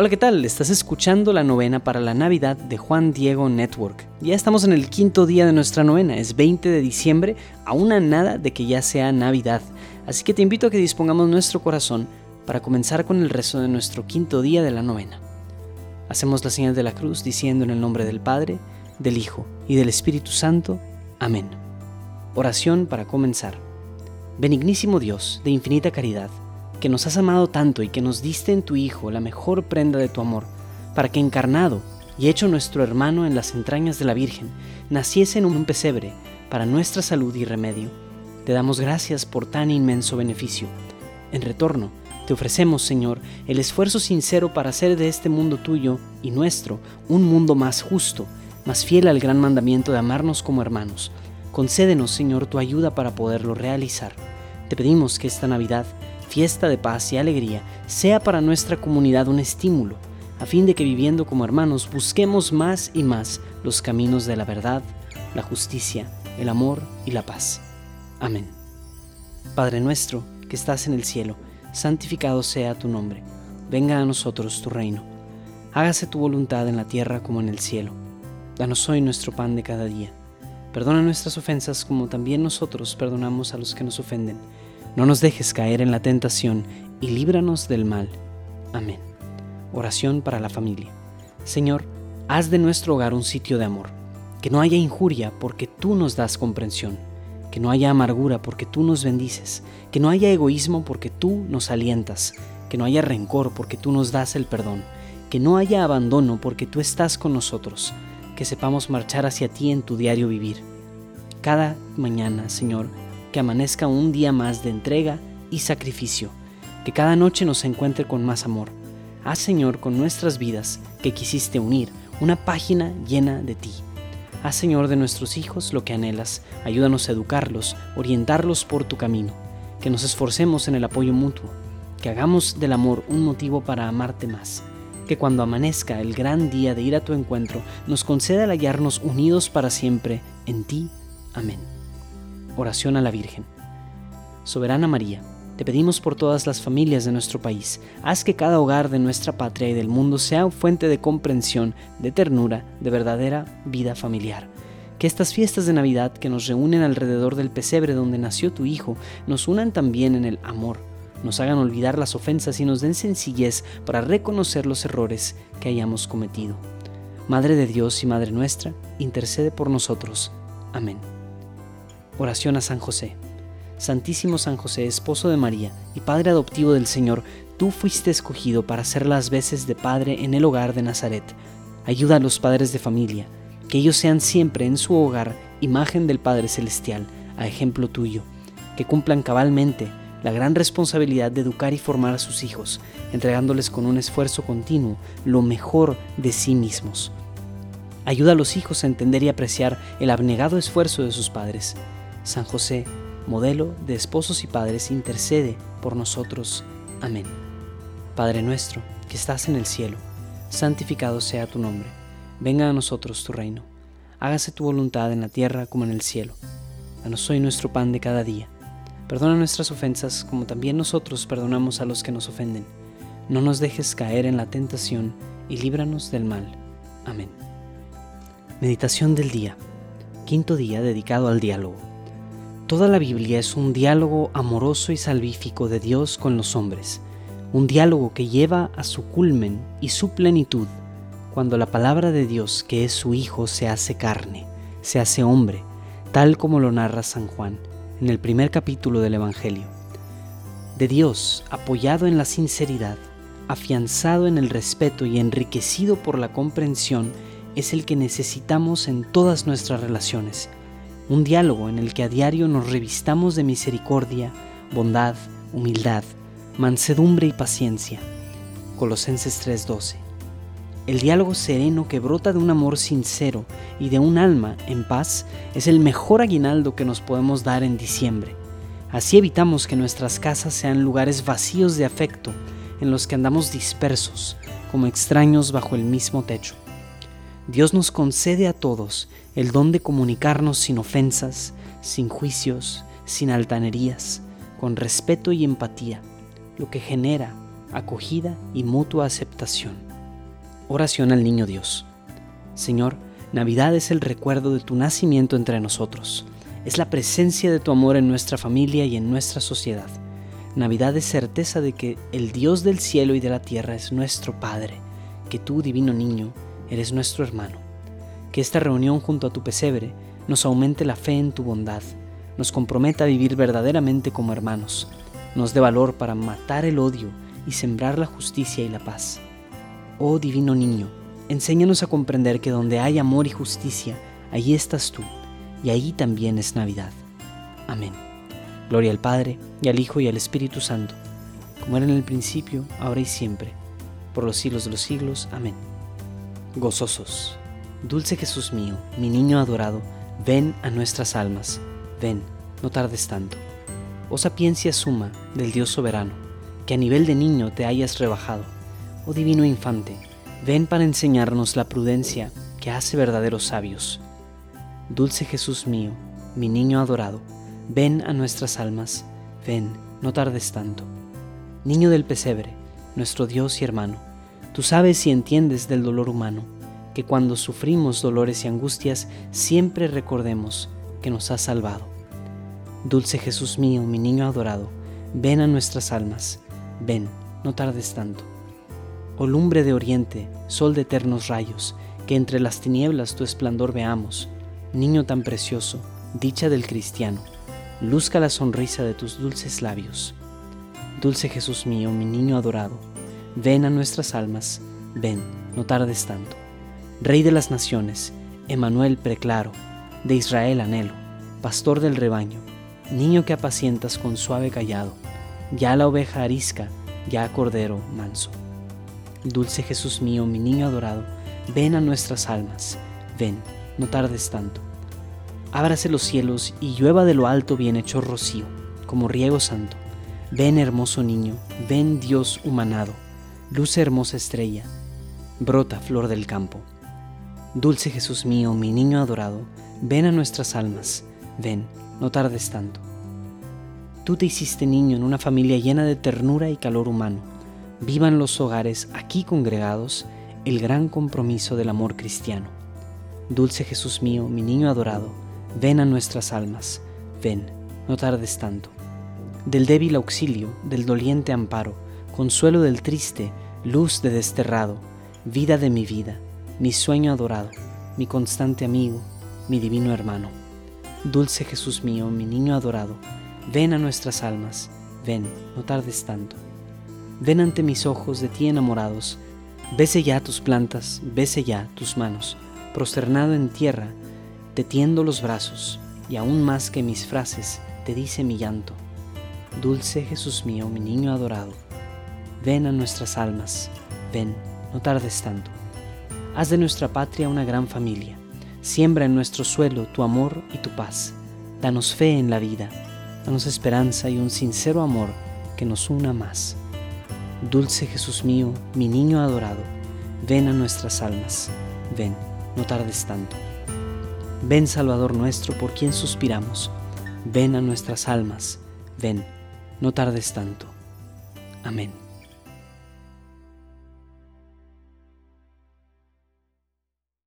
Hola, ¿qué tal? Estás escuchando la novena para la Navidad de Juan Diego Network. Ya estamos en el quinto día de nuestra novena, es 20 de diciembre, a una nada de que ya sea Navidad. Así que te invito a que dispongamos nuestro corazón para comenzar con el rezo de nuestro quinto día de la novena. Hacemos la señal de la cruz diciendo en el nombre del Padre, del Hijo y del Espíritu Santo. Amén. Oración para comenzar. Benignísimo Dios, de infinita caridad, que nos has amado tanto y que nos diste en tu Hijo la mejor prenda de tu amor, para que encarnado y hecho nuestro hermano en las entrañas de la Virgen, naciese en un pesebre para nuestra salud y remedio. Te damos gracias por tan inmenso beneficio. En retorno, te ofrecemos, Señor, el esfuerzo sincero para hacer de este mundo tuyo y nuestro un mundo más justo, más fiel al gran mandamiento de amarnos como hermanos. Concédenos, Señor, tu ayuda para poderlo realizar. Te pedimos que esta Navidad fiesta de paz y alegría, sea para nuestra comunidad un estímulo, a fin de que viviendo como hermanos busquemos más y más los caminos de la verdad, la justicia, el amor y la paz. Amén. Padre nuestro, que estás en el cielo, santificado sea tu nombre, venga a nosotros tu reino, hágase tu voluntad en la tierra como en el cielo. Danos hoy nuestro pan de cada día. Perdona nuestras ofensas como también nosotros perdonamos a los que nos ofenden no nos dejes caer en la tentación y líbranos del mal. Amén. Oración para la familia. Señor, haz de nuestro hogar un sitio de amor. Que no haya injuria porque tú nos das comprensión. Que no haya amargura porque tú nos bendices. Que no haya egoísmo porque tú nos alientas. Que no haya rencor porque tú nos das el perdón. Que no haya abandono porque tú estás con nosotros. Que sepamos marchar hacia ti en tu diario vivir. Cada mañana, Señor, que amanezca un día más de entrega y sacrificio, que cada noche nos encuentre con más amor. Haz, Señor, con nuestras vidas que quisiste unir una página llena de ti. Haz, Señor, de nuestros hijos lo que anhelas. Ayúdanos a educarlos, orientarlos por tu camino. Que nos esforcemos en el apoyo mutuo. Que hagamos del amor un motivo para amarte más. Que cuando amanezca el gran día de ir a tu encuentro, nos conceda el hallarnos unidos para siempre en ti. Amén. Oración a la Virgen. Soberana María, te pedimos por todas las familias de nuestro país, haz que cada hogar de nuestra patria y del mundo sea fuente de comprensión, de ternura, de verdadera vida familiar. Que estas fiestas de Navidad que nos reúnen alrededor del pesebre donde nació tu Hijo nos unan también en el amor, nos hagan olvidar las ofensas y nos den sencillez para reconocer los errores que hayamos cometido. Madre de Dios y Madre nuestra, intercede por nosotros. Amén. Oración a San José. Santísimo San José, esposo de María y Padre adoptivo del Señor, tú fuiste escogido para hacer las veces de Padre en el hogar de Nazaret. Ayuda a los padres de familia, que ellos sean siempre en su hogar imagen del Padre Celestial, a ejemplo tuyo, que cumplan cabalmente la gran responsabilidad de educar y formar a sus hijos, entregándoles con un esfuerzo continuo lo mejor de sí mismos. Ayuda a los hijos a entender y apreciar el abnegado esfuerzo de sus padres San José, modelo de esposos y padres, intercede por nosotros. Amén. Padre nuestro, que estás en el cielo, santificado sea tu nombre. Venga a nosotros tu reino. Hágase tu voluntad en la tierra como en el cielo. Danos hoy nuestro pan de cada día. Perdona nuestras ofensas como también nosotros perdonamos a los que nos ofenden. No nos dejes caer en la tentación y líbranos del mal. Amén. Meditación del día. Quinto día dedicado al diálogo. Toda la Biblia es un diálogo amoroso y salvífico de Dios con los hombres, un diálogo que lleva a su culmen y su plenitud cuando la palabra de Dios, que es su Hijo, se hace carne, se hace hombre, tal como lo narra San Juan en el primer capítulo del Evangelio. De Dios, apoyado en la sinceridad, afianzado en el respeto y enriquecido por la comprensión, es el que necesitamos en todas nuestras relaciones un diálogo en el que a diario nos revistamos de misericordia, bondad, humildad, mansedumbre y paciencia. Colosenses 3:12. El diálogo sereno que brota de un amor sincero y de un alma en paz es el mejor aguinaldo que nos podemos dar en diciembre. Así evitamos que nuestras casas sean lugares vacíos de afecto en los que andamos dispersos, como extraños bajo el mismo techo. Dios nos concede a todos el don de comunicarnos sin ofensas, sin juicios, sin altanerías, con respeto y empatía, lo que genera acogida y mutua aceptación. Oración al Niño Dios. Señor, Navidad es el recuerdo de tu nacimiento entre nosotros. Es la presencia de tu amor en nuestra familia y en nuestra sociedad. Navidad es certeza de que el Dios del cielo y de la tierra es nuestro Padre, que tú, divino niño, eres nuestro hermano. Que esta reunión junto a tu pesebre nos aumente la fe en tu bondad, nos comprometa a vivir verdaderamente como hermanos, nos dé valor para matar el odio y sembrar la justicia y la paz. Oh divino niño, enséñanos a comprender que donde hay amor y justicia, allí estás tú, y allí también es Navidad. Amén. Gloria al Padre, y al Hijo, y al Espíritu Santo, como era en el principio, ahora y siempre, por los siglos de los siglos. Amén. Gozosos. Dulce Jesús mío, mi niño adorado, ven a nuestras almas, ven, no tardes tanto. Oh sapiencia suma del Dios soberano, que a nivel de niño te hayas rebajado oh divino infante, ven para enseñarnos la prudencia que hace verdaderos sabios. Dulce Jesús mío, mi niño adorado, ven a nuestras almas, ven, no tardes tanto. Niño del pesebre, nuestro Dios y hermano, tú sabes y entiendes del dolor humano, que cuando sufrimos dolores y angustias siempre recordemos que nos has salvado. Dulce Jesús mío, mi niño adorado, ven a nuestras almas, ven, no tardes tanto oh lumbre de oriente, sol de eternos rayos, que entre las tinieblas tu esplendor veamos, niño tan precioso, dicha del cristiano, luzca la sonrisa de tus dulces labios. Dulce Jesús mío, mi niño adorado, ven a nuestras almas, ven, no tardes tanto. Rey de las naciones, Emanuel preclaro, de Israel anhelo, pastor del rebaño, niño que apacientas con suave callado, ya la oveja arisca, ya cordero manso. Dulce Jesús mío, mi niño adorado, ven a nuestras almas, ven, no tardes tanto. Ábrase los cielos y llueva de lo alto bien hecho rocío, como riego santo. Ven hermoso niño, ven Dios humanado, luce hermosa estrella, brota flor del campo. Dulce Jesús mío, mi niño adorado, ven a nuestras almas, ven, no tardes tanto. Tú te hiciste niño en una familia llena de ternura y calor humano vivan los hogares aquí congregados el gran compromiso del amor cristiano. Dulce Jesús mío, mi niño adorado, ven a nuestras almas, ven, no tardes tanto. Del débil auxilio, del doliente amparo, consuelo del triste, luz de desterrado, vida de mi vida, mi sueño adorado, mi constante amigo, mi divino hermano. Dulce Jesús mío, mi niño adorado, ven a nuestras almas, ven, no tardes tanto. Ven ante mis ojos de ti enamorados, bese ya tus plantas, bese ya tus manos, prosternado en tierra, te tiendo los brazos, y aún más que mis frases, te dice mi llanto. Dulce Jesús mío, mi niño adorado, ven a nuestras almas, ven, no tardes tanto. Haz de nuestra patria una gran familia, siembra en nuestro suelo tu amor y tu paz, danos fe en la vida, danos esperanza y un sincero amor que nos una más. Dulce Jesús mío, mi niño adorado, ven a nuestras almas, ven, no tardes tanto. Ven Salvador nuestro, por quien suspiramos, ven a nuestras almas, ven, no tardes tanto. Amén.